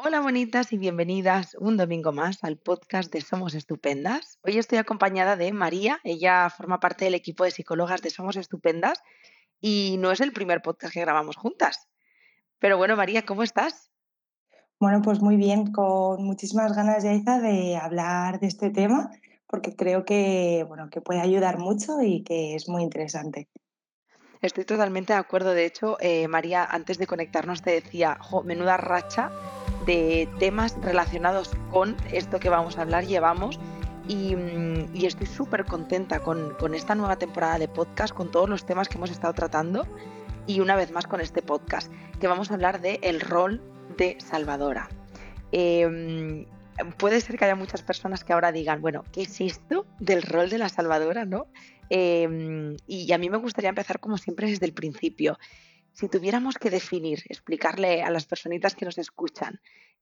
Hola bonitas y bienvenidas un domingo más al podcast de Somos Estupendas. Hoy estoy acompañada de María, ella forma parte del equipo de psicólogas de Somos Estupendas y no es el primer podcast que grabamos juntas. Pero bueno, María, ¿cómo estás? Bueno, pues muy bien, con muchísimas ganas, Yaiza, de hablar de este tema, porque creo que, bueno, que puede ayudar mucho y que es muy interesante. Estoy totalmente de acuerdo. De hecho, eh, María, antes de conectarnos te decía, jo, menuda racha de temas relacionados con esto que vamos a hablar llevamos y, mm, estoy súper contenta con, esta nueva temporada de podcast, con todos los temas que hemos estado tratando y una vez más con este podcast, que vamos a hablar de rol de salvadora. Em, puede ser que haya muchas personas que ahora digan, bueno, ¿qué es esto del rol de la salvadora? ¿no? Em, y a mí me gustaría empezar como siempre desde el principio. Si tuviéramos que definir, explicarle a las personitas que nos escuchan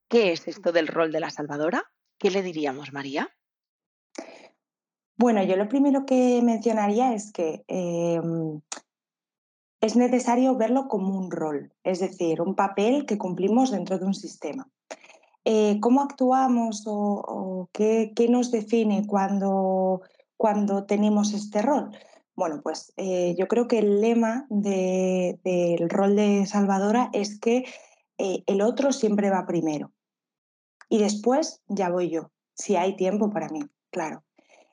qué es esto del rol de la salvadora, ¿qué le diríamos, María? Bueno, yo lo primero que mencionaría es que em, es necesario verlo como un rol, es decir, un papel que cumplimos dentro de un sistema. Eh, ¿Cómo actuamos o, qué, nos define cuando, cuando tenemos este rol? Bueno, pues eh, yo creo que el lema del rol de salvadora es que eh, el otro siempre va primero y después ya voy yo, si hay tiempo para mí, claro.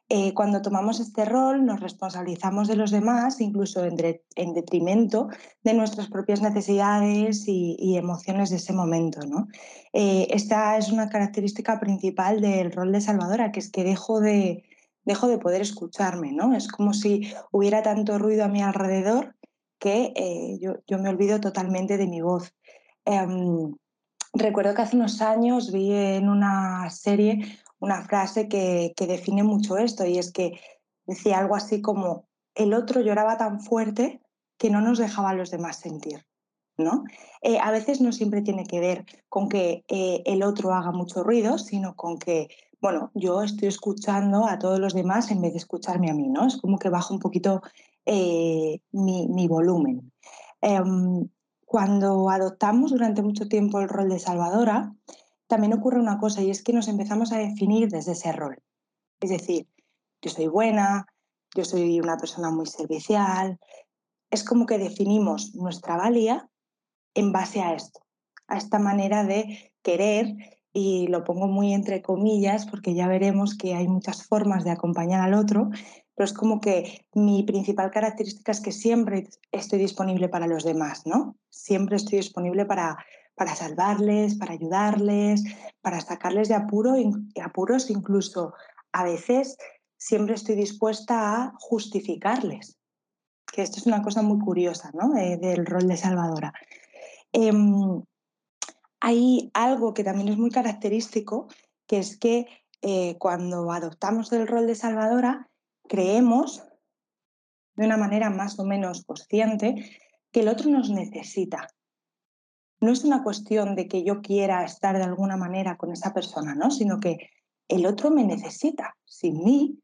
Eh, cuando tomamos este rol nos responsabilizamos de los demás, incluso en, detrimento de nuestras propias necesidades y, emociones de ese momento. ¿no? esta es una característica principal del rol de salvadora, que es que dejo de, dejo de poder escucharme, ¿no? Es como si hubiera tanto ruido a mi alrededor que eh, yo, me olvido totalmente de mi voz. Em, recuerdo que hace unos años vi en una serie una frase que, define mucho esto y es que decía algo así como, el otro lloraba tan fuerte que no nos dejaba a los demás sentir. ¿no? Eh, a veces no siempre tiene que ver con que eh, el otro haga mucho ruido, sino con que bueno, yo estoy escuchando a todos los demás en vez de escucharme a mí, ¿no? Es como que bajo un poquito eh, mi, volumen. Em, cuando adoptamos durante mucho tiempo el rol de salvadora, también ocurre una cosa y es que nos empezamos a definir desde ese rol. Es decir, yo soy buena, yo soy una persona muy servicial. Es como que definimos nuestra valía en base a esto, a esta manera de querer y lo pongo muy entre comillas porque ya veremos que hay muchas formas de acompañar al otro, pero es como que mi principal característica es que siempre estoy disponible para los demás, ¿no? Siempre estoy disponible para, para salvarles, para ayudarles, para sacarles de apuro, apuros, incluso a veces siempre estoy dispuesta a justificarles, que esto es una cosa muy curiosa, ¿no? Eh, del rol de salvadora. Em, hay algo que también es muy característico, que es que eh, cuando adoptamos el rol de salvadora, creemos, de una manera más o menos consciente, que el otro nos necesita. No es una cuestión de que yo quiera estar de alguna manera con esa persona, ¿no? sino que el otro me necesita. Sin mí,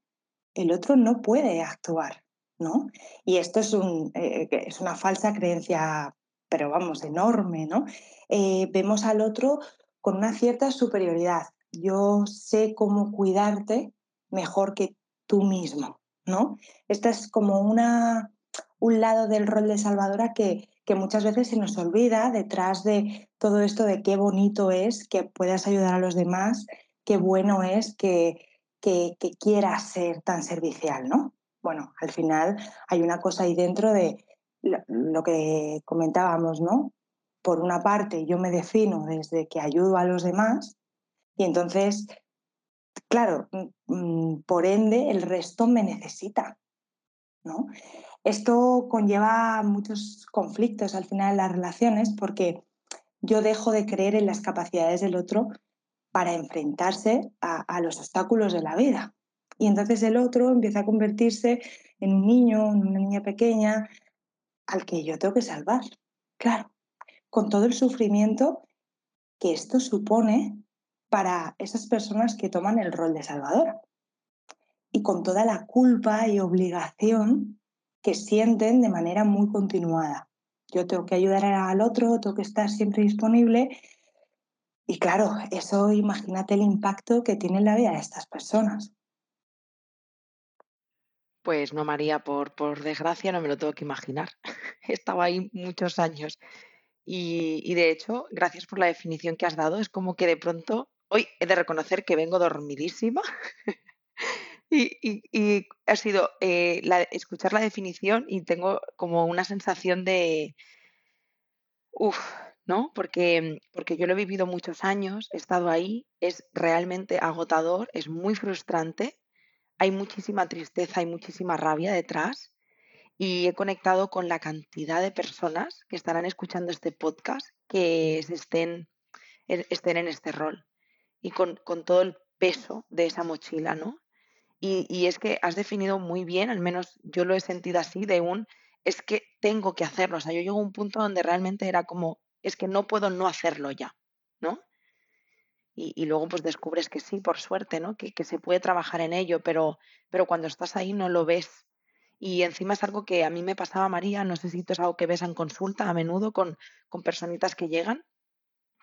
el otro no puede actuar. ¿no? Y esto es, eh, es una falsa creencia pero vamos, enorme, ¿no? Eh, vemos al otro con una cierta superioridad. Yo sé cómo cuidarte mejor que tú mismo, ¿no? Esta es como una, un lado del rol de salvadora que, que muchas veces se nos olvida detrás de todo esto de qué bonito es que puedas ayudar a los demás, qué bueno es que, que, que quieras ser tan servicial, ¿no? Bueno, al final hay una cosa ahí dentro de lo, que comentábamos, ¿no? Por una parte, yo me defino desde que ayudo a los demás y entonces, claro, mm, mm, por ende, el resto me necesita, ¿no? Esto conlleva muchos conflictos al final en las relaciones porque yo dejo de creer en las capacidades del otro para enfrentarse a, a, los obstáculos de la vida. Y entonces el otro empieza a convertirse en un niño, en una niña pequeña, al que yo tengo que salvar. Claro, con todo el sufrimiento que esto supone para esas personas que toman el rol de salvador y con toda la culpa y obligación que sienten de manera muy continuada. Yo tengo que ayudar al otro, tengo que estar siempre disponible y claro, eso imagínate el impacto que tiene en la vida de estas personas. Pues no, María, por, por desgracia no me lo tengo que imaginar. He estado ahí muchos años. Y, y de hecho, gracias por la definición que has dado. Es como que de pronto, hoy he de reconocer que vengo dormidísima. y, y- ha sido eh, escuchar la definición y tengo como una sensación de, uff, ¿no? Porque, porque yo lo he vivido muchos años, he estado ahí, es realmente agotador, es muy frustrante hay muchísima tristeza, hay muchísima rabia detrás y he conectado con la cantidad de personas que estarán escuchando este podcast que estén, e- estén en este rol y con, con todo el peso de esa mochila, ¿no? Y, y es que has definido muy bien, al menos yo lo he sentido así, de un, es que tengo que hacerlo. O sea, yo llego a un punto donde realmente era como, es que no puedo no hacerlo ya, ¿no? Y, luego pues descubres que sí, por suerte, ¿no? Que, que se puede trabajar en ello, pero, pero cuando estás ahí no lo ves. Y encima es algo que a mí me pasaba, María, no sé si esto es algo que ves en consulta a menudo con, con personitas que llegan,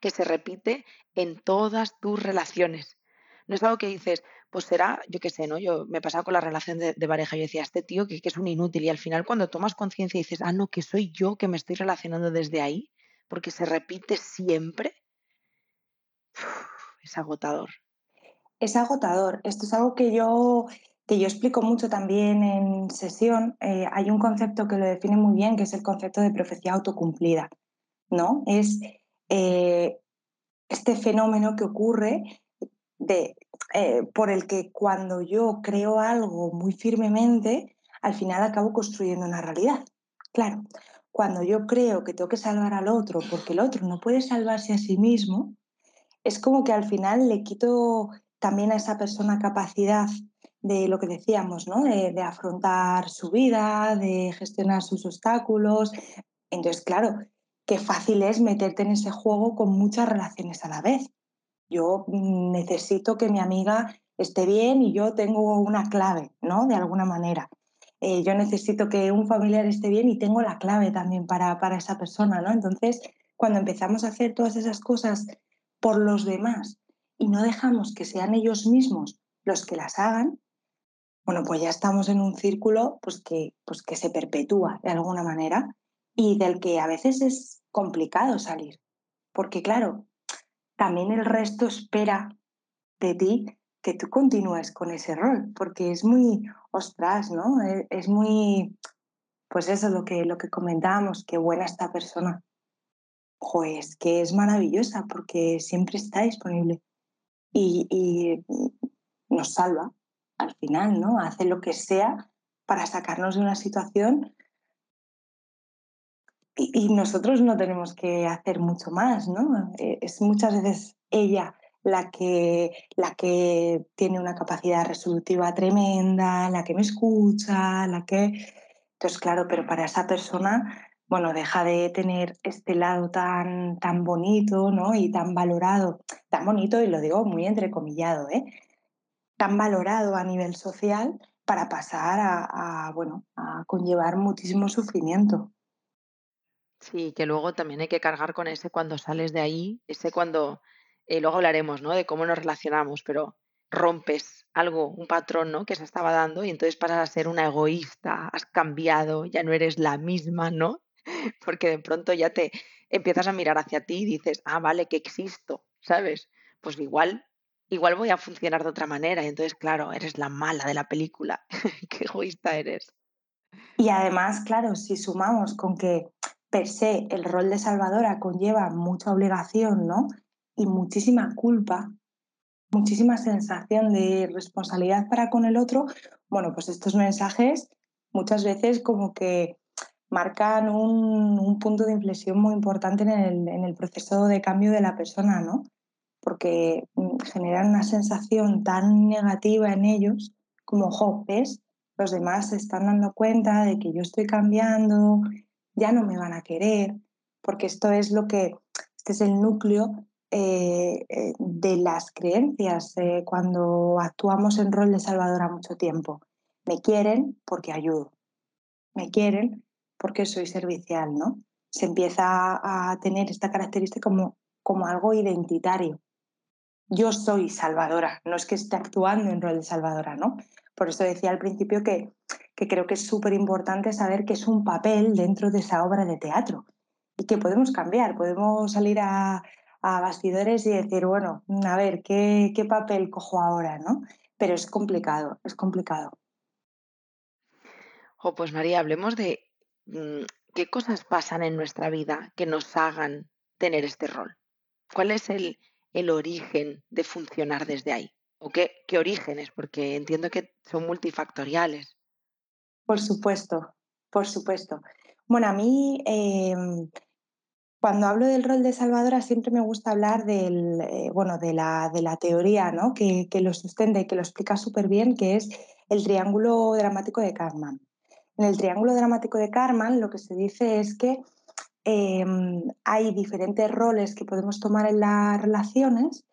que se repite en todas tus relaciones. No es algo que dices, pues será, yo qué sé, ¿no? Yo me pasaba con la relación de, de pareja, yo decía, este tío que, que es un inútil, y al final cuando tomas conciencia y dices, ah, no, que soy yo que me estoy relacionando desde ahí, porque se repite siempre, es agotador. Es agotador. Esto es algo que yo, que yo explico mucho también en sesión. Eh, hay un concepto que lo define muy bien, que es el concepto de profecía autocumplida. ¿no? Es eh, este fenómeno que ocurre de, eh, por el que cuando yo creo algo muy firmemente, al final acabo construyendo una realidad. Claro, cuando yo creo que tengo que salvar al otro porque el otro no puede salvarse a sí mismo, es como que al final le quito también a esa persona capacidad de lo que decíamos, ¿no? de, afrontar su vida, de gestionar sus obstáculos. Entonces, claro, qué fácil es meterte en ese juego con muchas relaciones a la vez. Yo mm, necesito que mi amiga esté bien y yo tengo una clave, ¿no? De alguna manera. Eh, yo necesito que un familiar esté bien y tengo la clave también para, para esa persona, ¿no? Entonces, cuando empezamos a hacer todas esas cosas por los demás y no dejamos que sean ellos mismos los que las hagan, bueno, pues ya estamos en un círculo pues que, pues que se perpetúa de alguna manera y del que a veces es complicado salir. Porque claro, también el resto espera de ti que tú continúes con ese rol, porque es muy, ostras, ¿no? Es, es muy, pues eso, lo que, lo que comentábamos, qué buena esta persona. Pues que es maravillosa porque siempre está disponible y, nos salva al final, ¿no? Hace lo que sea para sacarnos de una situación y, y nosotros no tenemos que hacer mucho más, ¿no? Eh, Es muchas veces ella la que, la que tiene una capacidad resolutiva tremenda, la que me escucha, la que... Entonces, claro, pero para esa persona, bueno, deja de tener este lado tan, tan bonito, ¿no? Y tan valorado, tan bonito, y lo digo muy entrecomillado, ¿eh? Tan valorado a nivel social para pasar a, bueno, a conllevar muchísimo sufrimiento. Sí, que luego también hay que cargar con ese cuando sales de ahí, ese cuando, eh, luego hablaremos, ¿no? De cómo nos relacionamos, pero rompes algo, un patrón, ¿no? Que se estaba dando y entonces pasas a ser una egoísta, has cambiado, ya no eres la misma, ¿no? Porque de pronto ya te empiezas a mirar hacia ti y dices, ah, vale, que existo, ¿sabes? Pues igual, igual voy a funcionar de otra manera y entonces, claro, eres la mala de la película, qué egoísta eres. Y además, claro, si sumamos con que per se el rol de salvadora conlleva mucha obligación, ¿no? Y muchísima culpa, muchísima sensación de responsabilidad para con el otro, bueno, pues estos mensajes muchas veces como que marcan un, un punto de inflexión muy importante en el, en el, proceso de cambio de la persona, ¿no? Porque mm, generan una sensación tan negativa en ellos como, jo. Los demás se están dando cuenta de que yo estoy cambiando, ya no me van a querer, porque esto es lo que, este es el núcleo eh, eh, de las creencias eh, cuando actuamos en rol de salvadora mucho tiempo. Me quieren porque ayudo, me quieren porque soy servicial, ¿no? Se empieza a tener esta característica como como algo identitario. Yo soy salvadora, no es que esté actuando en rol de salvadora, ¿no? Por eso decía al principio que, que creo que es súper importante saber que es un papel dentro de esa obra de teatro y que podemos cambiar, podemos salir a, a bastidores y decir, bueno, a ver, ¿qué, ¿qué, papel cojo ahora? ¿no? Pero es complicado, es complicado. Oh, pues María, hablemos de qué cosas pasan en nuestra vida que nos hagan tener este rol. ¿Cuál es el, el origen de funcionar desde ahí? ¿O qué, qué orígenes? Porque entiendo que son multifactoriales. Por supuesto, por supuesto. Bueno, a mí eh, cuando hablo del rol de salvadora siempre me gusta hablar del, eh, bueno, de, la, de la teoría ¿no? que, que, lo sustenta y que lo explica súper bien, que es el triángulo dramático de Karman. En el triángulo dramático de Karman lo que se dice es que eh, hay diferentes roles que podemos tomar en las relaciones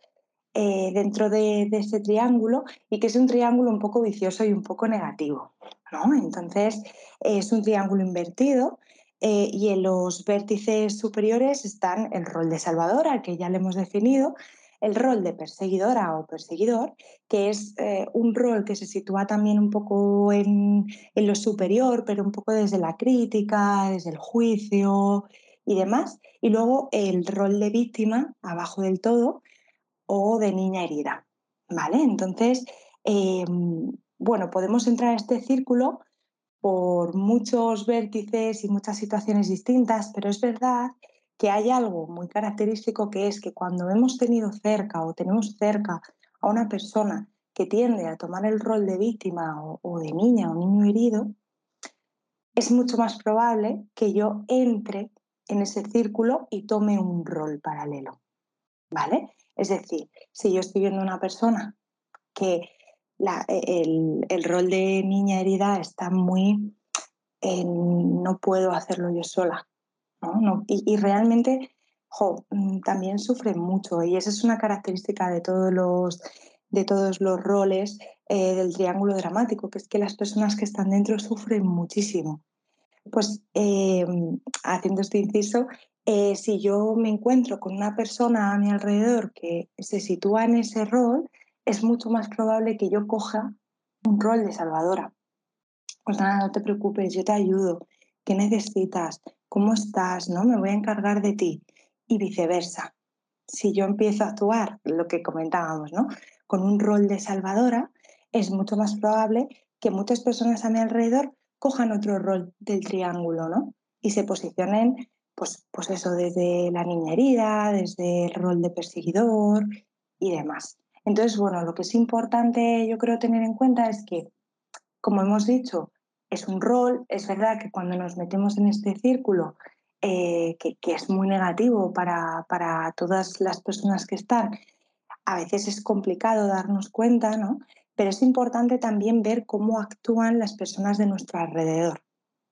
eh, dentro de, de, ese triángulo y que es un triángulo un poco vicioso y un poco negativo. ¿no? Entonces, es un triángulo invertido eh, y en los vértices superiores están el rol de salvadora, que ya le hemos definido, el rol de perseguidora o perseguidor, que es eh, un rol que se sitúa también un poco en, en, lo superior, pero un poco desde la crítica, desde el juicio y demás. Y luego el rol de víctima, abajo del todo, o de niña herida. ¿Vale? Entonces, eh, bueno, podemos entrar a este círculo por muchos vértices y muchas situaciones distintas, pero es verdad que hay algo muy característico que es que cuando hemos tenido cerca o tenemos cerca a una persona que tiende a tomar el rol de víctima o, de niña o niño herido, es mucho más probable que yo entre en ese círculo y tome un rol paralelo. ¿Vale? Es decir, si yo estoy viendo una persona que la, el, el, rol de niña herida está muy en no puedo hacerlo yo sola. Y, realmente mm, también sufren mucho y esa es una característica de todos los, de todos los roles eh, del triángulo dramático, que es que las personas que están dentro sufren muchísimo. Pues eh, haciendo este inciso, eh, si yo me encuentro con una persona a mi alrededor que se sitúa en ese rol, es mucho más probable que yo coja un rol de salvadora. Pues nada, no te preocupes, yo te ayudo. ¿Qué necesitas? ¿Cómo estás? ¿No? Me voy a encargar de ti. Y viceversa. Si yo empiezo a actuar, lo que comentábamos, ¿no? Con un rol de salvadora, es mucho más probable que muchas personas a mi alrededor cojan otro rol del triángulo, ¿no? Y se posicionen, pues, pues eso, desde la niña herida, desde el rol de perseguidor y demás. Entonces, bueno, lo que es importante yo creo tener en cuenta es que, como hemos dicho, es un rol, es verdad que cuando nos metemos en este círculo, eh, que, que, es muy negativo para, para, todas las personas que están, a veces es complicado darnos cuenta, ¿no? Pero es importante también ver cómo actúan las personas de nuestro alrededor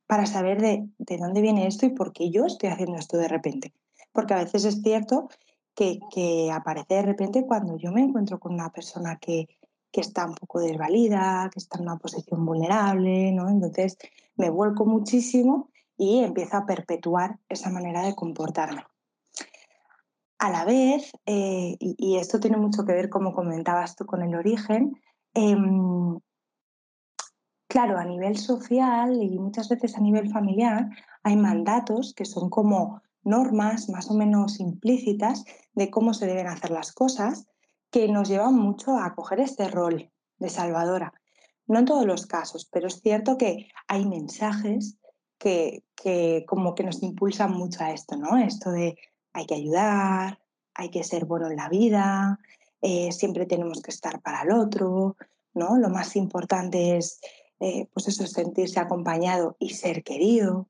para saber de, de dónde viene esto y por qué yo estoy haciendo esto de repente. Porque a veces es cierto que, que, aparece de repente cuando yo me encuentro con una persona que, que, está un poco desvalida, que está en una posición vulnerable, ¿no? Entonces me vuelco muchísimo y empiezo a perpetuar esa manera de comportarme. A la vez, eh, y, esto tiene mucho que ver, como comentabas tú, con el origen, eh, claro, a nivel social y muchas veces a nivel familiar, hay mandatos que son como normas más o menos implícitas de cómo se deben hacer las cosas que nos llevan mucho a coger este rol de salvadora. No en todos los casos, pero es cierto que hay mensajes que, que como que nos impulsan mucho a esto, ¿no? Esto de hay que ayudar, hay que ser bueno en la vida, eh, siempre tenemos que estar para el otro, ¿no? Lo más importante es, eh, pues eso, sentirse acompañado y ser querido,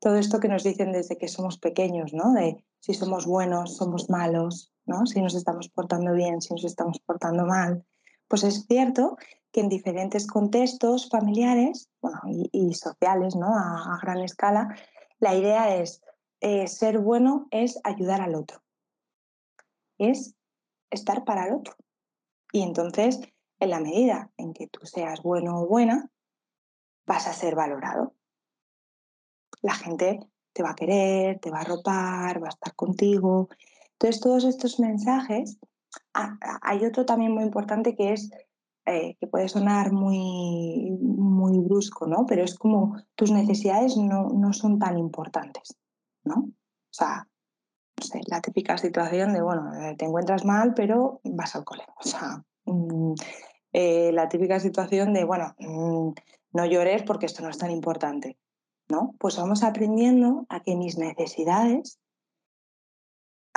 todo esto que nos dicen desde que somos pequeños, ¿no? De si somos buenos, somos malos, ¿no? Si nos estamos portando bien, si nos estamos portando mal. Pues es cierto que en diferentes contextos familiares bueno, y, sociales, ¿no? A, a, gran escala, la idea es eh, ser bueno es ayudar al otro, es estar para el otro. Y entonces, en la medida en que tú seas bueno o buena, vas a ser valorado la gente te va a querer, te va a ropar, va a estar contigo. Entonces, todos estos mensajes, hay otro también muy importante que es, eh, que puede sonar muy, muy brusco, ¿no? Pero es como tus necesidades no, no son tan importantes, ¿no? O sea, no sé, la típica situación de, bueno, eh, te encuentras mal, pero vas al cole. O sea, mm, eh, la típica situación de, bueno, mm, no llores porque esto no es tan importante, ¿no? Pues vamos aprendiendo a que mis necesidades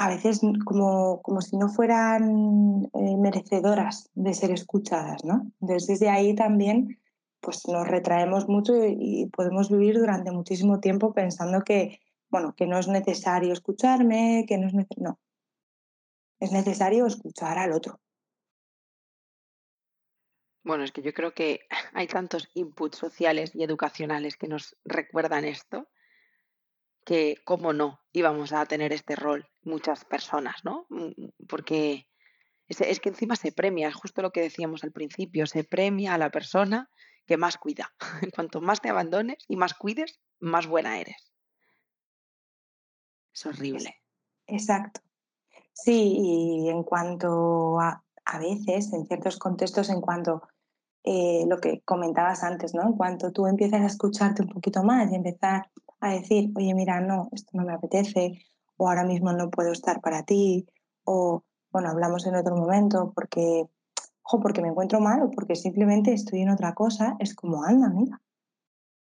a veces como, como si no fueran eh, merecedoras de ser escuchadas, ¿no? Entonces desde ahí también pues nos retraemos mucho y, podemos vivir durante muchísimo tiempo pensando que, bueno, que no es necesario escucharme, que no es necesario... No, es necesario escuchar al otro. Bueno, es que yo creo que hay tantos inputs sociales y educacionales que nos recuerdan esto, que cómo no íbamos a tener este rol muchas personas, ¿no? Mm, porque es, que encima se premia, es justo lo que decíamos al principio, se premia a la persona que más cuida. Cuanto más te abandones y más cuides, más buena eres. Es horrible. Exacto. Sí, y en cuanto a, a veces, en ciertos contextos, en cuanto eh, lo que comentabas antes, ¿no? En cuanto tú empiezas a escucharte un poquito más y empezar a decir, oye, mira, no, esto no me apetece, o ahora mismo no puedo estar para ti, o bueno, hablamos en otro momento porque, ojo, porque me encuentro mal o porque simplemente estoy en otra cosa, es como, anda, mira,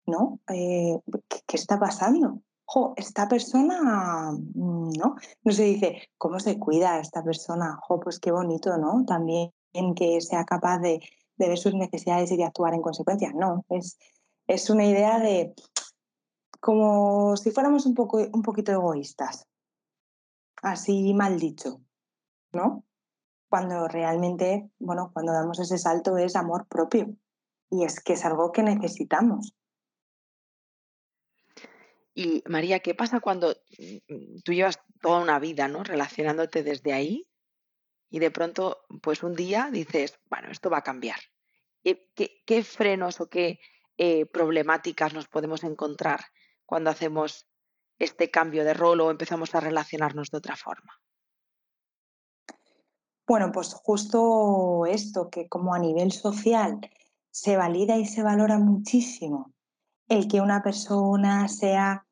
¿no? Eh, ¿qué, está pasando? Jo, esta persona, mm, ¿no? No se dice, ¿cómo se cuida esta persona? Jo, pues qué bonito, ¿no? También que sea capaz de, de ver sus necesidades y de actuar en consecuencia. No, es, es una idea de como si fuéramos un, poco, un poquito egoístas, así mal dicho, ¿no? Cuando realmente, bueno, cuando damos ese salto es amor propio y es que es algo que necesitamos. Y María, ¿qué pasa cuando tú llevas toda una vida, ¿no? Relacionándote desde ahí y de pronto, pues un día dices, bueno, esto va a cambiar. ¿Qué, frenos o qué eh, problemáticas nos podemos encontrar cuando hacemos este cambio de rol o empezamos a relacionarnos de otra forma? Bueno, pues justo esto, que como a nivel social se valida y se valora muchísimo el que una persona sea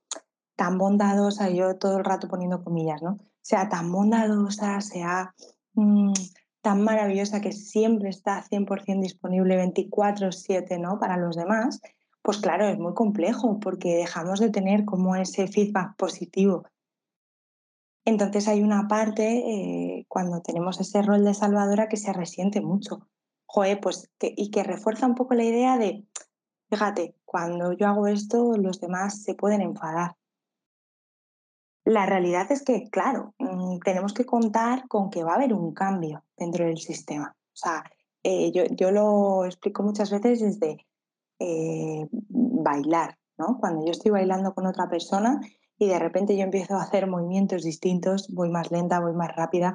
tan bondadosa, yo todo el rato poniendo comillas, ¿no? Sea tan bondadosa, sea Mm, tan maravillosa que siempre está 100% disponible 24/7 ¿no? para los demás, pues claro, es muy complejo porque dejamos de tener como ese feedback positivo. Entonces hay una parte eh, cuando tenemos ese rol de salvadora que se resiente mucho. Joder, pues y que refuerza un poco la idea de, fíjate, cuando yo hago esto, los demás se pueden enfadar. La realidad es que, claro, mm, tenemos que contar con que va a haber un cambio dentro del sistema. O sea, eh, yo, lo explico muchas veces desde eh, bailar, ¿no? Cuando yo estoy bailando con otra persona y de repente yo empiezo a hacer movimientos distintos, voy más lenta, voy más rápida,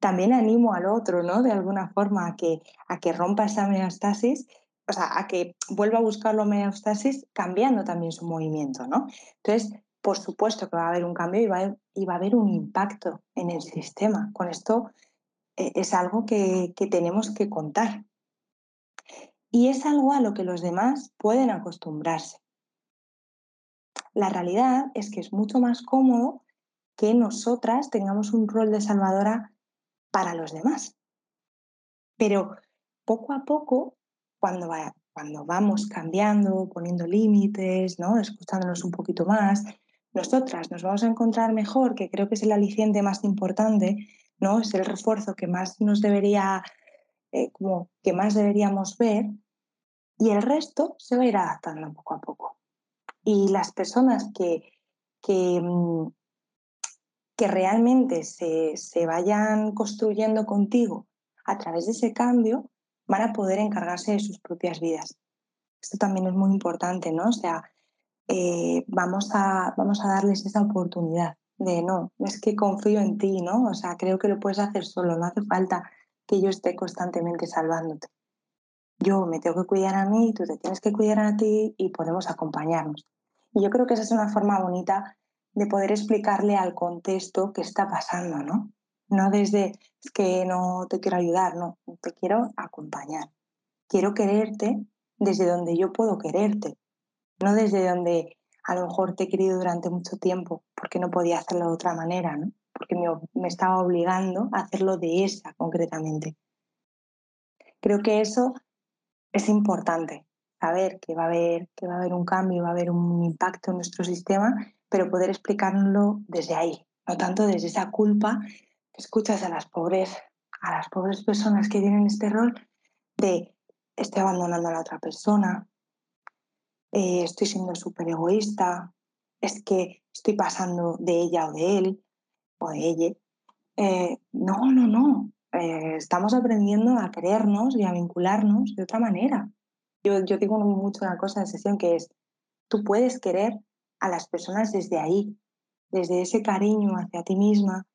también animo al otro, ¿no? De alguna forma a que, a que rompa esa homeostasis, o sea, a que vuelva a buscar la homeostasis cambiando también su movimiento, ¿no? Entonces, por supuesto que va a haber un cambio y va, a, haber un impacto en el sistema. Con esto eh, es algo que, que tenemos que contar. Y es algo a lo que los demás pueden acostumbrarse. La realidad es que es mucho más cómodo que nosotras tengamos un rol de salvadora para los demás. Pero poco a poco, cuando, cuando vamos cambiando, poniendo límites, ¿no? escuchándonos un poquito más, nosotras nos vamos a encontrar mejor, que creo que es el aliciente más importante, ¿no? Es el refuerzo que más nos debería, eh, como que más deberíamos ver, y el resto se va a ir adaptando poco a poco. Y las personas que, que, mm, que realmente se, se vayan construyendo contigo a través de ese cambio, van a poder encargarse de sus propias vidas. Esto también es muy importante, ¿no? O sea, eh, vamos, a, vamos a darles esa oportunidad de no, es que confío en ti, ¿no? O sea, creo que lo puedes hacer solo, no hace falta que yo esté constantemente salvándote. Yo me tengo que cuidar a mí, tú te tienes que cuidar a ti y podemos acompañarnos. Y yo creo que esa es una forma bonita de poder explicarle al contexto qué está pasando, ¿no? no desde es que no te quiero ayudar, no, te quiero acompañar. Quiero quererte desde donde yo puedo quererte, no desde donde a lo mejor te he querido durante mucho tiempo porque no podía hacerlo de otra manera, ¿no? porque me, me estaba obligando a hacerlo de esa concretamente. Creo que eso es importante, saber que va a haber, que va a haber un cambio, va a haber un impacto en nuestro sistema, pero poder explicarlo desde ahí, no tanto desde esa culpa que escuchas a las pobres, a las pobres personas que tienen este rol de estoy abandonando a la otra persona, eh, estoy siendo súper egoísta, es que estoy pasando de ella o de él o de ella. Eh, no, no, no. Eh, estamos aprendiendo a querernos y a vincularnos de otra manera. Yo, yo digo mucho una cosa en sesión que es, tú puedes querer a las personas desde ahí, desde ese cariño hacia ti misma,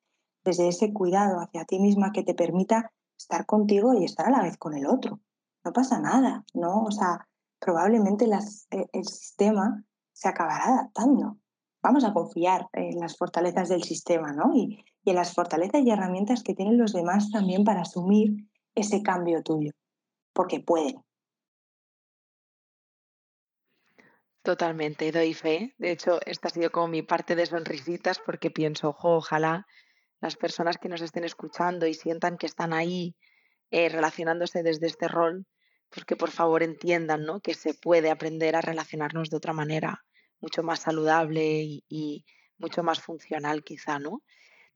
desde ese cuidado hacia ti misma que te permita estar contigo y estar a la vez con el otro. No pasa nada, ¿no? O sea, probablemente eh, el sistema se acabará adaptando. Vamos a confiar en las fortalezas del sistema, ¿no? Y, y las fortalezas y herramientas que tienen los demás también para asumir ese cambio tuyo, porque pueden. Totalmente, doy fe. De hecho, esta ha sido como mi parte de sonrisitas porque pienso, ojalá las personas que nos estén escuchando y sientan que están ahí eh, relacionándose desde este rol, pues que por favor entiendan ¿no? que se puede aprender a relacionarnos de otra manera, mucho más saludable y, mucho más funcional quizá, ¿no?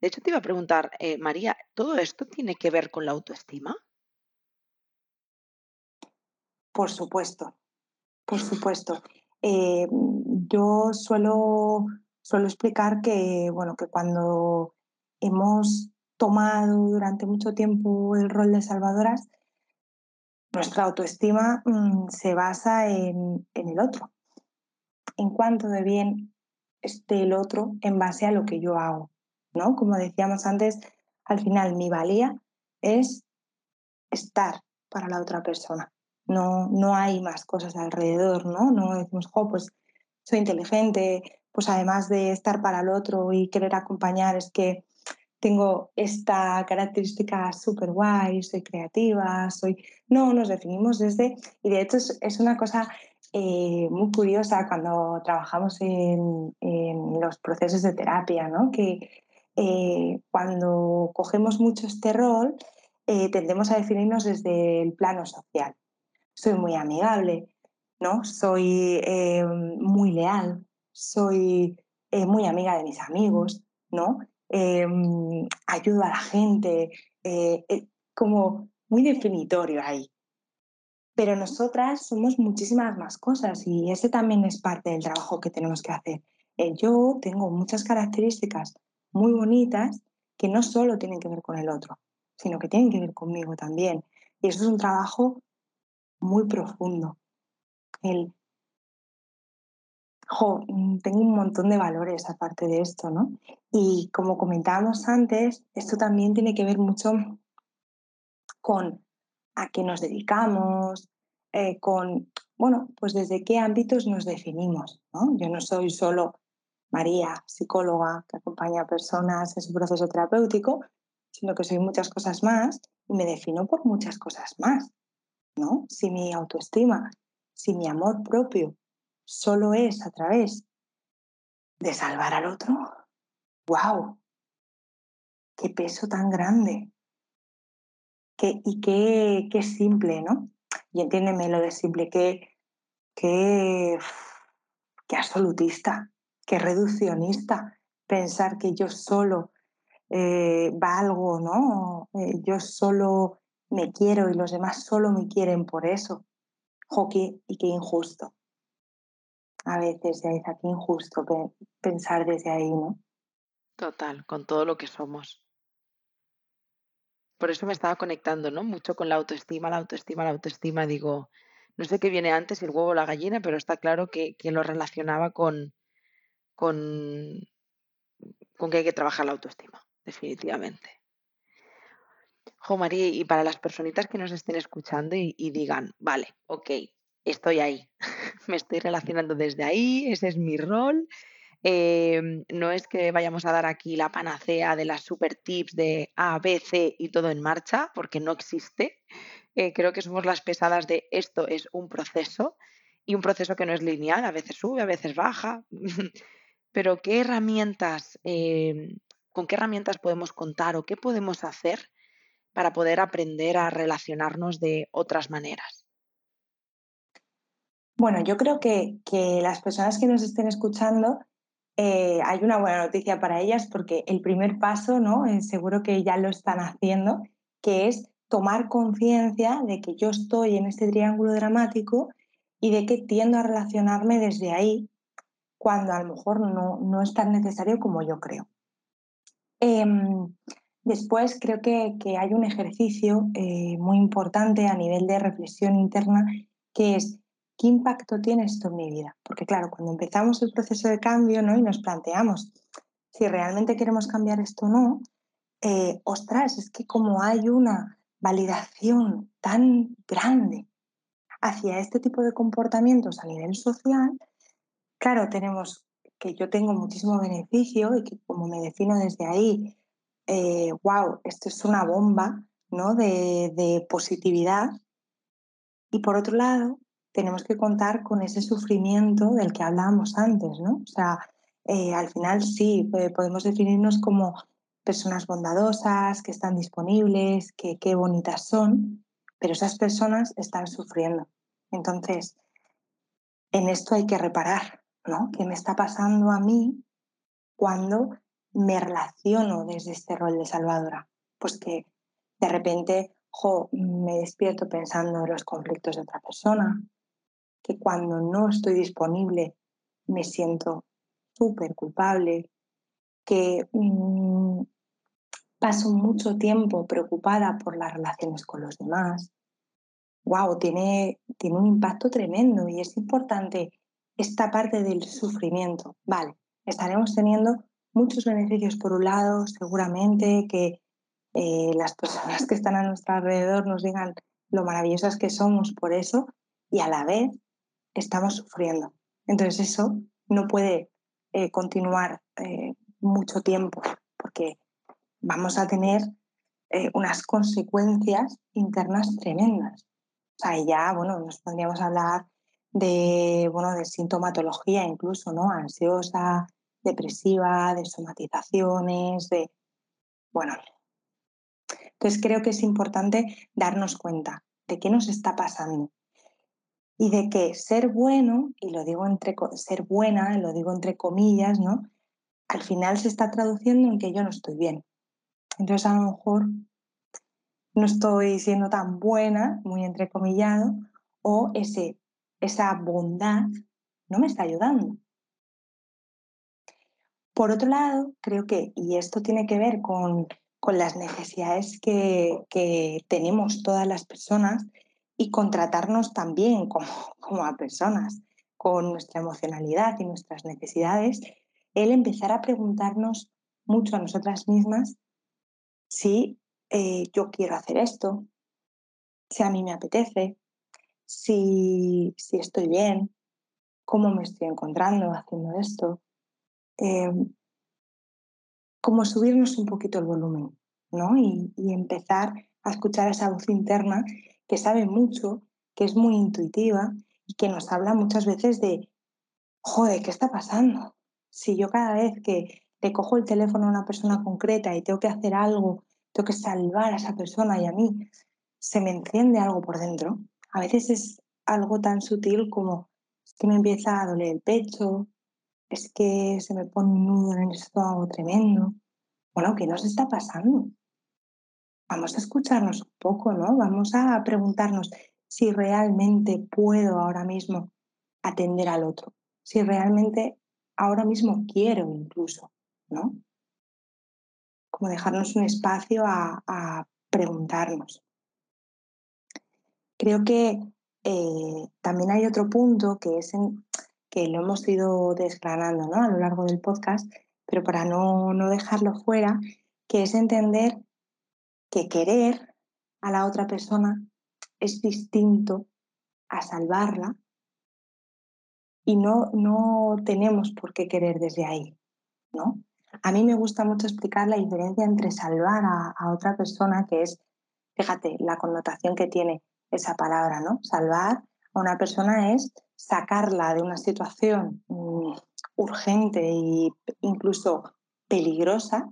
De hecho, te iba a preguntar, eh, María, ¿todo esto tiene que ver con la autoestima? Por supuesto, por supuesto. Eh, yo suelo, suelo explicar que, bueno, que cuando hemos tomado durante mucho tiempo el rol de salvadoras, nuestra autoestima mm, se basa en, en, el otro, en cuanto de bien esté el otro en base a lo que yo hago, ¿no? Como decíamos antes, al final mi valía es estar para la otra persona no, no hay más cosas alrededor, ¿no? No decimos, jo, pues soy inteligente, pues además de estar para el otro y querer acompañar, es que tengo esta característica súper guay, soy creativa, soy... No, nos definimos desde... Y de hecho es, una cosa eh, muy curiosa cuando trabajamos en, los procesos de terapia, ¿no? Que eh, cuando cogemos mucho este rol, eh, tendemos a definirnos desde el plano social soy muy amigable, ¿no? Soy eh, muy leal, soy muy amiga de mis amigos, ¿no? Ayudo a la gente, como muy definitorio ahí. Pero nosotras somos muchísimas más cosas y ese también es parte del trabajo que tenemos que hacer. yo tengo muchas características muy bonitas que no solo tienen que ver con el otro, sino que tienen que ver conmigo también. Y eso es un trabajo muy profundo. El, tengo un montón de valores aparte de esto, ¿no? Y como comentábamos antes, esto también tiene que ver mucho con a qué nos dedicamos, eh, con, bueno, pues desde qué ámbitos nos definimos, ¿no? Yo no soy solo María, psicóloga que acompaña a personas en su proceso terapéutico, sino que soy muchas cosas más y me defino por muchas cosas más. ¿no? Si mi autoestima, si mi amor propio solo es a través de salvar al otro, ¡wow! ¡Qué peso tan grande! Qué, y qué, qué simple, ¿no? Y entiéndeme lo de simple, qué, qué, qué absolutista, qué reduccionista pensar que yo solo eh, valgo, ¿no? Eh, yo solo me quiero y los demás solo me quieren por eso. Hockey y qué injusto. A veces, ya qué injusto pensar desde ahí, ¿no? Total, con todo lo que somos. Por eso me estaba conectando, ¿no? Mucho con la autoestima, la autoestima, la autoestima. Digo, no sé qué viene antes, el huevo o la gallina, pero está claro que, que lo relacionaba con, con, con que hay que trabajar la autoestima, definitivamente. Jo, María, y para las personitas que nos estén escuchando y, digan, vale, ok, estoy ahí, me estoy relacionando desde ahí, ese es mi rol, Em, no es que vayamos a dar aquí la panacea de las super tips de A, B, C y todo en marcha, porque no existe. Eh, creo que somos las pesadas de esto es un proceso y un proceso que no es lineal, a veces sube, a veces baja. Pero ¿qué herramientas, em, con qué herramientas podemos contar o qué podemos hacer para poder aprender a relacionarnos de otras maneras? Bueno, yo creo que, las personas que nos estén escuchando, eh, hay una buena noticia para ellas porque el primer paso, ¿no? Eh, seguro que ya lo están haciendo, que es tomar conciencia de que yo estoy en este triángulo dramático y de que tiendo a relacionarme desde ahí cuando a lo mejor no, es tan necesario como yo creo. Em, después creo que, hay un ejercicio eh, muy importante a nivel de reflexión interna que es ¿qué impacto tiene esto en mi vida? Porque claro, cuando empezamos el proceso de cambio ¿no? y nos planteamos si realmente queremos cambiar esto o no, eh, ostras, es que como hay una validación tan grande hacia este tipo de comportamientos a nivel social, claro, tenemos que yo tengo muchísimo beneficio y que como me defino desde ahí, wow, eh, esto es una bomba ¿no? de, positividad. Y por otro lado, tenemos que contar con ese sufrimiento del que hablábamos antes, ¿no? O sea, eh, al final sí, podemos definirnos como personas bondadosas, que están disponibles, que qué bonitas son, pero esas personas están sufriendo. Entonces, en esto hay que reparar, ¿no? ¿Qué me está pasando a mí cuando me relaciono desde este rol de salvadora? Pues que de repente, jo, me despierto pensando en los conflictos de otra persona, que cuando no estoy disponible me siento súper culpable, que mm, paso mucho tiempo preocupada por las relaciones con los demás. Wow, tiene, tiene un impacto tremendo y es importante esta parte del sufrimiento. Vale, estaremos teniendo muchos beneficios por un lado, seguramente que eh, las personas que están a nuestro alrededor nos digan lo maravillosas que somos por eso y a la vez estamos sufriendo. Entonces eso no puede eh, continuar eh, mucho tiempo porque vamos a tener unas consecuencias internas tremendas. O sea, ya, bueno, nos podríamos hablar de, bueno, de sintomatología incluso, ¿no? Ansiosa, depresiva, de somatizaciones, de... Bueno, entonces creo que es importante darnos cuenta de qué nos está pasando y de que ser bueno, y lo digo entre ser buena, lo digo entre comillas, ¿no? Al final se está traduciendo en que yo no estoy bien. Entonces a lo mejor no estoy siendo tan buena, muy entrecomillado, o ese esa bondad no me está ayudando. Por otro lado, creo que, y esto tiene que ver con, las necesidades que, tenemos todas las personas y con tratarnos también como, como a personas, con nuestra emocionalidad y nuestras necesidades, el empezar a preguntarnos mucho a nosotras mismas si eh, yo quiero hacer esto, si a mí me apetece, si, estoy bien, cómo me estoy encontrando haciendo esto. Em, como subirnos un poquito el volumen, ¿no? Y, y, empezar a escuchar esa voz interna que sabe mucho, que es muy intuitiva y que nos habla muchas veces de, joder, ¿qué está pasando? Si yo cada vez que le cojo el teléfono a una persona concreta y tengo que hacer algo, tengo que salvar a esa persona y a mí, se me enciende algo por dentro, a veces es algo tan sutil como es que me empieza a doler el pecho, es que se me pone un nudo en el estómago tremendo. Bueno, ¿qué nos está pasando? Vamos a escucharnos un poco, ¿no? Vamos a preguntarnos si realmente puedo ahora mismo atender al otro, si realmente ahora mismo quiero incluso, ¿no? Como dejarnos un espacio a, a preguntarnos. Creo que eh, también hay otro punto que es que lo hemos ido desgranando ¿no? a lo largo del podcast, pero para no, no dejarlo fuera, que es entender que querer a la otra persona es distinto a salvarla y no, no tenemos por qué querer desde ahí, ¿no? A mí me gusta mucho explicar la diferencia entre salvar a, otra persona, que es, fíjate, la connotación que tiene esa palabra, ¿no? Salvar a una persona es sacarla de una situación mm, urgente e incluso peligrosa.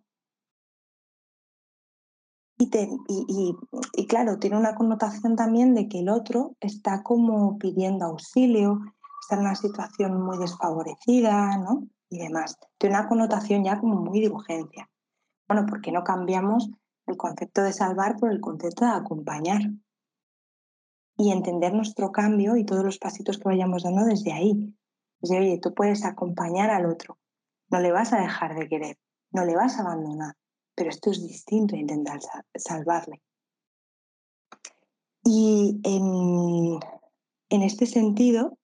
y, claro, tiene una connotación también de que el otro está como pidiendo auxilio, está en una situación muy desfavorecida, ¿no? Y demás. Tiene una connotación ya como muy de urgencia. Bueno, ¿por qué no cambiamos el concepto de salvar por el concepto de acompañar? Y entender nuestro cambio y todos los pasitos que vayamos dando desde ahí. Desde, oye, tú puedes acompañar al otro, no le vas a dejar de querer, no le vas a abandonar, pero esto es distinto a intentar salvarle. Y en, en este sentido,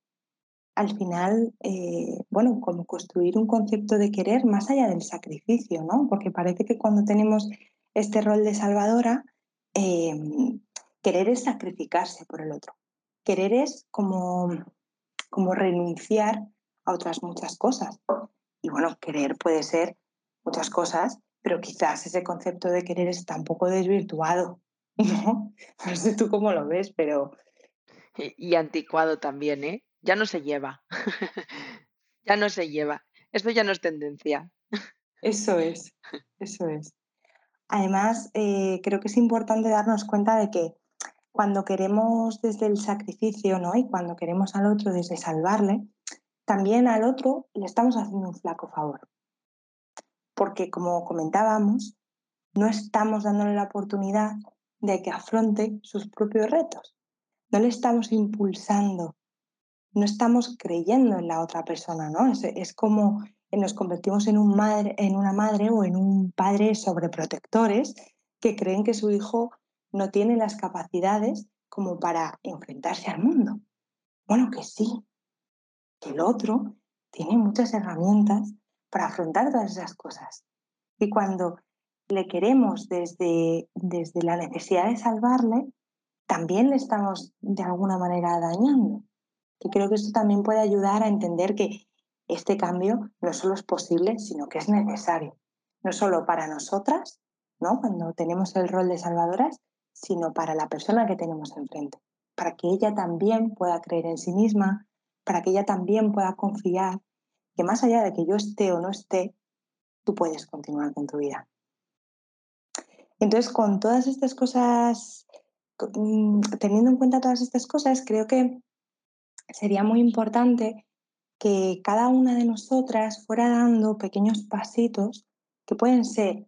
al final, eh, bueno, como construir un concepto de querer más allá del sacrificio, ¿no? Porque parece que cuando tenemos este rol de salvadora, em, querer es sacrificarse por el otro. Querer es como, como renunciar a otras muchas cosas. Y bueno, querer puede ser muchas cosas, pero quizás ese concepto de querer está un poco desvirtuado, ¿no? No sé tú cómo lo ves, pero... y anticuado también, ¿eh? ya no se lleva. ya no se lleva. Esto ya no es tendencia. Eso es, eso es. Además, eh, creo que es importante darnos cuenta de que cuando queremos desde el sacrificio ¿no? y cuando queremos al otro desde salvarle, también al otro le estamos haciendo un flaco favor. Porque como comentábamos, no estamos dándole la oportunidad de que afronte sus propios retos. No le estamos impulsando no estamos creyendo en la otra persona, ¿no? Es, como nos convertimos en, un madre, en una madre o en un padre sobreprotectores que creen que su hijo no tiene las capacidades como para enfrentarse al mundo. Bueno, que sí, que el otro tiene muchas herramientas para afrontar todas esas cosas. Y cuando le queremos desde, desde la necesidad de salvarle, también le estamos de alguna manera dañando que creo que esto también puede ayudar a entender que este cambio no solo es posible, sino que es necesario. No solo para nosotras, ¿no? cuando tenemos el rol de salvadoras, sino para la persona que tenemos enfrente, para que ella también pueda creer en sí misma, para que ella también pueda confiar que más allá de que yo esté o no esté, tú puedes continuar con tu vida. Entonces, con todas estas cosas, mm, teniendo en cuenta todas estas cosas, creo que sería muy importante que cada una de nosotras fuera dando pequeños pasitos que pueden ser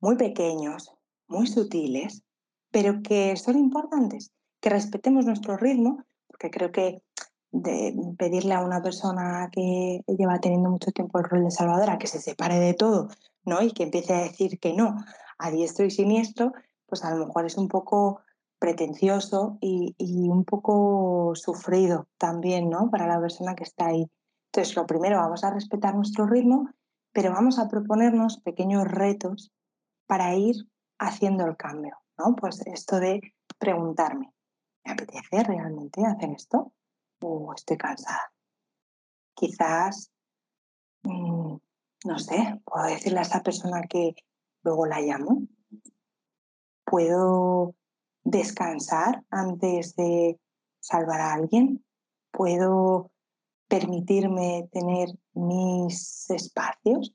muy pequeños, muy sutiles, pero que son importantes, que respetemos nuestro ritmo, porque creo que pedirle a una persona que lleva teniendo mucho tiempo el rol de salvadora que se separe de todo, ¿no? Y que empiece a decir que no a diestro y siniestro, pues a lo mejor es un poco pretencioso y, un poco sufrido también, ¿no? Para la persona que está ahí. Entonces, lo primero, vamos a respetar nuestro ritmo, pero vamos a proponernos pequeños retos para ir haciendo el cambio, Pues esto de preguntarme, ¿me apetece realmente hacer esto? ¿O estoy cansada? Quizás, mm, no sé, puedo decirle a esa persona que luego la llamo. Puedo descansar antes de salvar a alguien? ¿Puedo permitirme tener mis espacios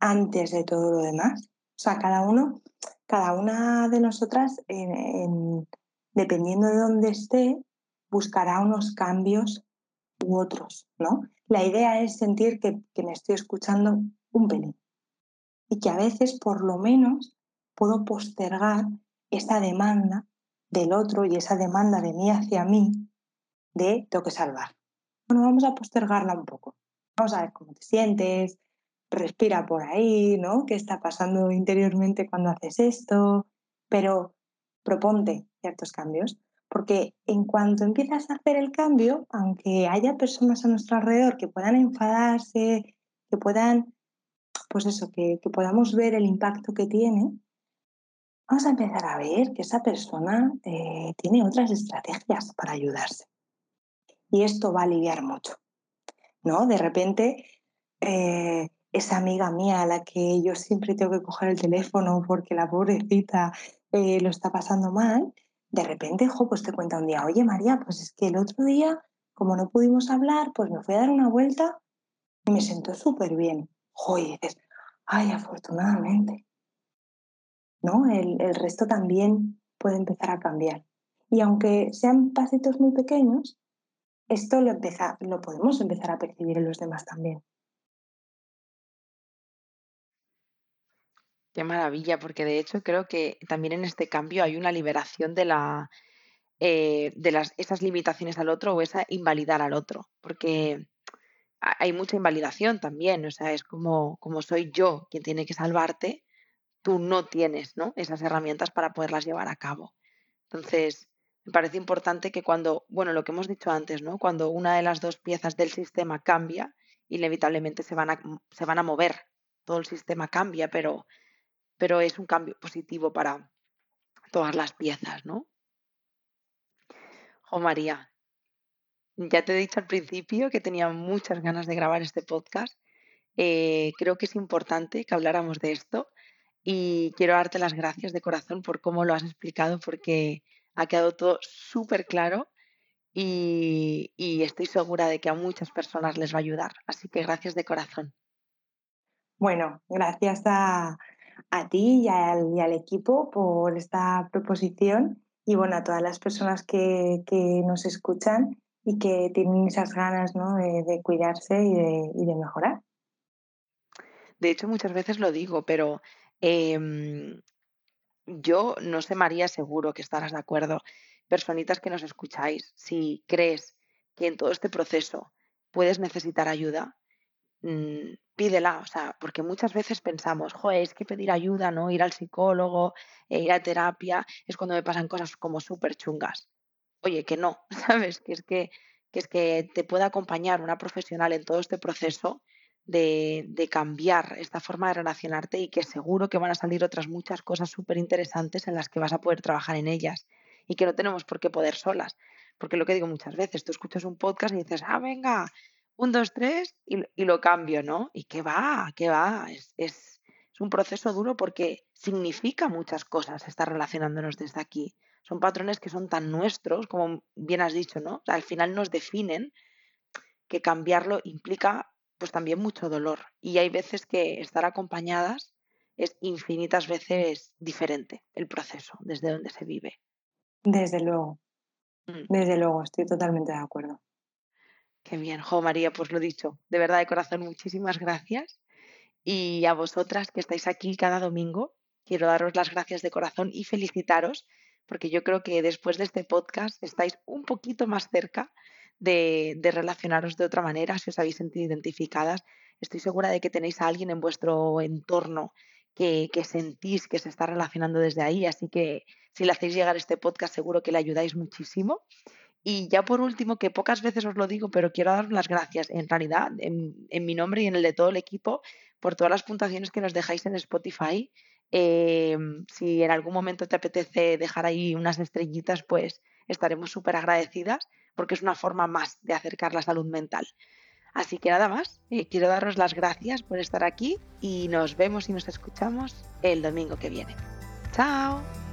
antes de todo lo demás? O sea, cada uno, cada una de nosotras, dependiendo de dónde esté, buscará unos cambios u otros, ¿no? La idea es sentir que, que me estoy escuchando un pelín y que a veces, por lo menos, puedo postergar esa demanda del otro y esa demanda de mí hacia mí de tengo que salvar. Bueno, vamos a postergarla un poco. Vamos a ver cómo te sientes, respira por ahí, ¿no? ¿Qué está pasando interiormente cuando haces esto? Pero proponte ciertos cambios, porque en cuanto empiezas a hacer el cambio, aunque haya personas a nuestro alrededor que puedan enfadarse, que puedan, pues eso, que, podamos ver el impacto que tiene, vamos a empezar a ver que esa persona eh, tiene otras estrategias para ayudarse. Y esto va a aliviar mucho, ¿no? De repente, eh, esa amiga mía a la que yo siempre tengo que coger el teléfono porque la pobrecita eh, lo está pasando mal, de repente, jo, pues te cuenta un día, oye María, pues es que el otro día, como no pudimos hablar, pues me fui a dar una vuelta y me sentó súper bien. Jo, y dices, ay, afortunadamente. ¿No? El, el resto también puede empezar a cambiar. Y aunque sean pasitos muy pequeños, esto lo, lo podemos empezar a percibir en los demás también. Qué maravilla, porque de hecho creo que también en este cambio hay una liberación de la eh, de las, esas limitaciones al otro o esa invalidar al otro, porque hay mucha invalidación también, o sea, es como, como soy yo quien tiene que salvarte, tú no tienes ¿no? esas herramientas para poderlas llevar a cabo. Entonces, me parece importante que cuando, bueno, lo que hemos dicho antes, ¿no? Cuando una de las dos piezas del sistema cambia, inevitablemente se van a, se van a mover, todo el sistema cambia, pero pero es un cambio positivo para todas las piezas, ¿no? Jo María, ya te he dicho al principio que tenía muchas ganas de grabar este podcast. Eh, creo que es importante que habláramos de esto y quiero darte las gracias de corazón por cómo lo has explicado porque ha quedado todo súper claro y, y, estoy segura de que a muchas personas les va a ayudar. Así que gracias de corazón. Bueno, gracias a, a ti y al, equipo por esta proposición y bueno, a todas las personas que, nos escuchan y que tienen esas ganas de, cuidarse y de, mejorar. De hecho, muchas veces lo digo, pero em, yo no sé, María, seguro que estarás de acuerdo. Personitas que nos escucháis, si crees que en todo este proceso puedes necesitar ayuda, Mm, pídela, o sea, porque muchas veces pensamos, joder, es que pedir ayuda, ¿no? Ir al psicólogo, e ir a terapia, es cuando me pasan cosas como súper chungas. Oye, que no, ¿sabes? Que es que, que es que te pueda acompañar una profesional en todo este proceso de, de, cambiar esta forma de relacionarte y que seguro que van a salir otras muchas cosas súper interesantes en las que vas a poder trabajar en ellas y que no tenemos por qué poder solas. Porque lo que digo muchas veces, tú escuchas un podcast y dices, ah, venga, un, dos, tres y, lo cambio, ¿no? Y qué va, qué va, es, es, es un proceso duro porque significa muchas cosas estar relacionándonos desde aquí. Son patrones que son tan nuestros, como bien has dicho, ¿no? al final nos definen que cambiarlo implica pues también mucho dolor. Y hay veces que estar acompañadas es infinitas veces diferente el proceso desde donde se vive. Desde luego, mm. desde luego, estoy totalmente de acuerdo. Qué bien, Jo María, pues lo dicho, de verdad de corazón, muchísimas gracias. Y a vosotras que estáis aquí cada domingo, quiero daros las gracias de corazón y felicitaros, porque yo creo que después de este podcast estáis un poquito más cerca de, relacionaros de otra manera, si os habéis sentido identificadas. Estoy segura de que tenéis a alguien en vuestro entorno que, que, sentís que se está relacionando desde ahí, así que si le hacéis llegar este podcast seguro que le ayudáis muchísimo. Y ya por último, que pocas veces os lo digo, pero quiero dar las gracias en realidad, en, mi nombre y en el de todo el equipo, por todas las puntuaciones que nos dejáis en Spotify. Em, si en algún momento te apetece dejar ahí unas estrellitas, pues estaremos súper agradecidas porque es una forma más de acercar la salud mental. Así que nada más, eh, quiero daros las gracias por estar aquí y nos vemos y nos escuchamos el domingo que viene. ¡Chao!